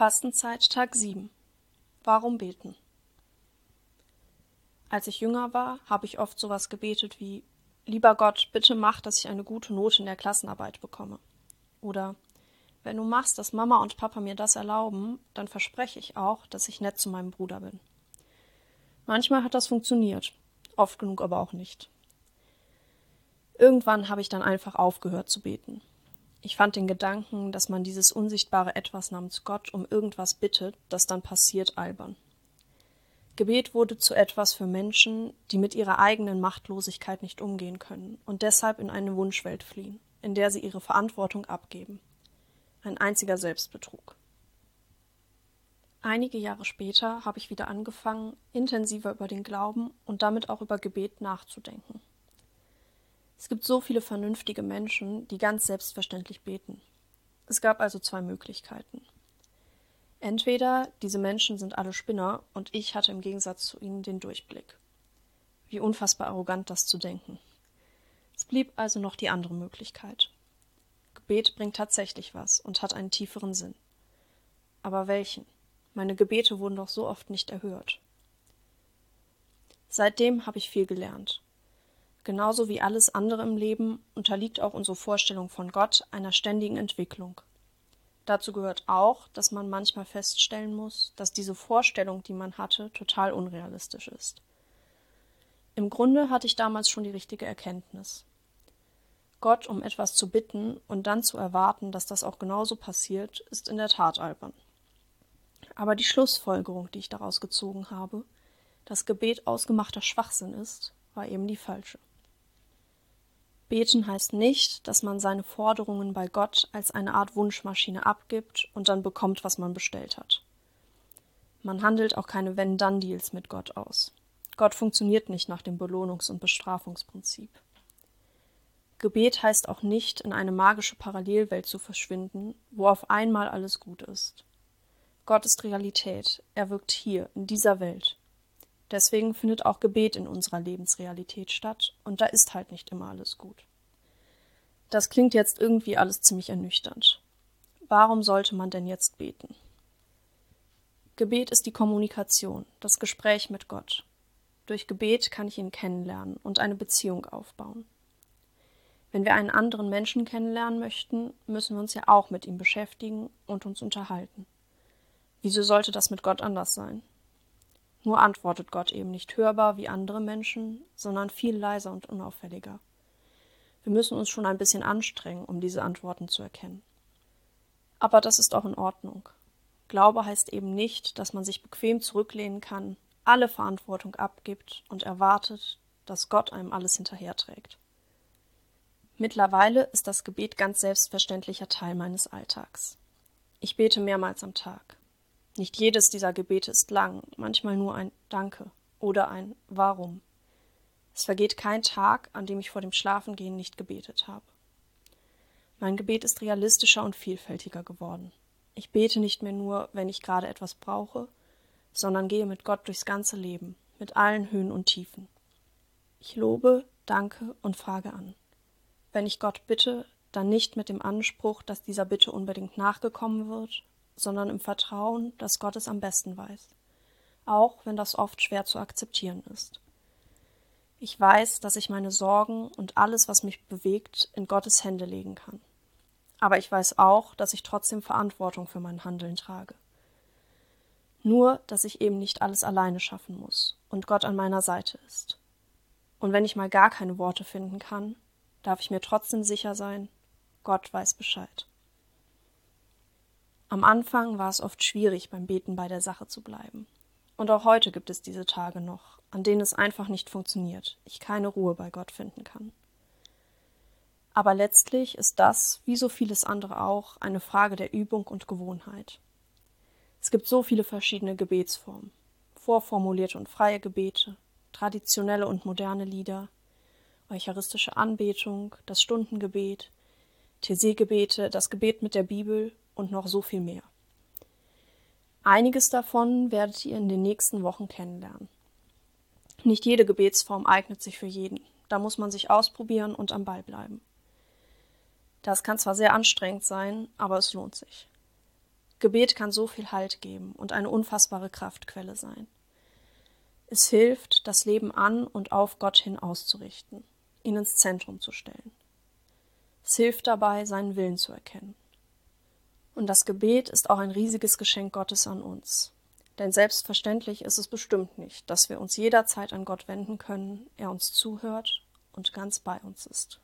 Fastenzeit Tag 7. Warum beten? Als ich jünger war, habe ich oft sowas gebetet wie Lieber Gott, bitte mach, dass ich eine gute Note in der Klassenarbeit bekomme. Oder wenn du machst, dass Mama und Papa mir das erlauben, dann verspreche ich auch, dass ich nett zu meinem Bruder bin. Manchmal hat das funktioniert, oft genug aber auch nicht. Irgendwann habe ich dann einfach aufgehört zu beten. Ich fand den Gedanken, dass man dieses unsichtbare Etwas namens Gott um irgendwas bittet, das dann passiert, albern. Gebet wurde zu etwas für Menschen, die mit ihrer eigenen Machtlosigkeit nicht umgehen können und deshalb in eine Wunschwelt fliehen, in der sie ihre Verantwortung abgeben. Ein einziger Selbstbetrug. Einige Jahre später habe ich wieder angefangen, intensiver über den Glauben und damit auch über Gebet nachzudenken. Es gibt so viele vernünftige Menschen, die ganz selbstverständlich beten. Es gab also zwei Möglichkeiten. Entweder diese Menschen sind alle Spinner und ich hatte im Gegensatz zu ihnen den Durchblick. Wie unfassbar arrogant das zu denken. Es blieb also noch die andere Möglichkeit. Gebet bringt tatsächlich was und hat einen tieferen Sinn. Aber welchen? Meine Gebete wurden doch so oft nicht erhört. Seitdem habe ich viel gelernt. Genauso wie alles andere im Leben unterliegt auch unsere Vorstellung von Gott einer ständigen Entwicklung. Dazu gehört auch, dass man manchmal feststellen muss, dass diese Vorstellung, die man hatte, total unrealistisch ist. Im Grunde hatte ich damals schon die richtige Erkenntnis. Gott um etwas zu bitten und dann zu erwarten, dass das auch genauso passiert, ist in der Tat albern. Aber die Schlussfolgerung, die ich daraus gezogen habe, dass Gebet ausgemachter Schwachsinn ist, war eben die falsche. Beten heißt nicht, dass man seine Forderungen bei Gott als eine Art Wunschmaschine abgibt und dann bekommt, was man bestellt hat. Man handelt auch keine Wenn-Dann-Deals mit Gott aus. Gott funktioniert nicht nach dem Belohnungs- und Bestrafungsprinzip. Gebet heißt auch nicht, in eine magische Parallelwelt zu verschwinden, wo auf einmal alles gut ist. Gott ist Realität, er wirkt hier, in dieser Welt. Deswegen findet auch Gebet in unserer Lebensrealität statt, und da ist halt nicht immer alles gut. Das klingt jetzt irgendwie alles ziemlich ernüchternd. Warum sollte man denn jetzt beten? Gebet ist die Kommunikation, das Gespräch mit Gott. Durch Gebet kann ich ihn kennenlernen und eine Beziehung aufbauen. Wenn wir einen anderen Menschen kennenlernen möchten, müssen wir uns ja auch mit ihm beschäftigen und uns unterhalten. Wieso sollte das mit Gott anders sein? Nur antwortet Gott eben nicht hörbar wie andere Menschen, sondern viel leiser und unauffälliger. Wir müssen uns schon ein bisschen anstrengen, um diese Antworten zu erkennen. Aber das ist auch in Ordnung. Glaube heißt eben nicht, dass man sich bequem zurücklehnen kann, alle Verantwortung abgibt und erwartet, dass Gott einem alles hinterherträgt. Mittlerweile ist das Gebet ganz selbstverständlicher Teil meines Alltags. Ich bete mehrmals am Tag. Nicht jedes dieser Gebete ist lang, manchmal nur ein Danke oder ein Warum. Es vergeht kein Tag, an dem ich vor dem Schlafengehen nicht gebetet habe. Mein Gebet ist realistischer und vielfältiger geworden. Ich bete nicht mehr nur, wenn ich gerade etwas brauche, sondern gehe mit Gott durchs ganze Leben, mit allen Höhen und Tiefen. Ich lobe, danke und frage an. Wenn ich Gott bitte, dann nicht mit dem Anspruch, dass dieser Bitte unbedingt nachgekommen wird, sondern im Vertrauen, dass Gott es am besten weiß, auch wenn das oft schwer zu akzeptieren ist. Ich weiß, dass ich meine Sorgen und alles, was mich bewegt, in Gottes Hände legen kann. Aber ich weiß auch, dass ich trotzdem Verantwortung für mein Handeln trage. Nur, dass ich eben nicht alles alleine schaffen muss und Gott an meiner Seite ist. Und wenn ich mal gar keine Worte finden kann, darf ich mir trotzdem sicher sein, Gott weiß Bescheid. Am Anfang war es oft schwierig, beim Beten bei der Sache zu bleiben. Und auch heute gibt es diese Tage noch, an denen es einfach nicht funktioniert, ich keine Ruhe bei Gott finden kann. Aber letztlich ist das, wie so vieles andere auch, eine Frage der Übung und Gewohnheit. Es gibt so viele verschiedene Gebetsformen, vorformulierte und freie Gebete, traditionelle und moderne Lieder, eucharistische Anbetung, das Stundengebet, Thesee-Gebete, das Gebet mit der Bibel und noch so viel mehr. Einiges davon werdet ihr in den nächsten Wochen kennenlernen. Nicht jede Gebetsform eignet sich für jeden. Da muss man sich ausprobieren und am Ball bleiben. Das kann zwar sehr anstrengend sein, aber es lohnt sich. Gebet kann so viel Halt geben und eine unfassbare Kraftquelle sein. Es hilft, das Leben an und auf Gott hin auszurichten, ihn ins Zentrum zu stellen. Es hilft dabei, seinen Willen zu erkennen. Und das Gebet ist auch ein riesiges Geschenk Gottes an uns. Denn selbstverständlich ist es bestimmt nicht, dass wir uns jederzeit an Gott wenden können, er uns zuhört und ganz bei uns ist.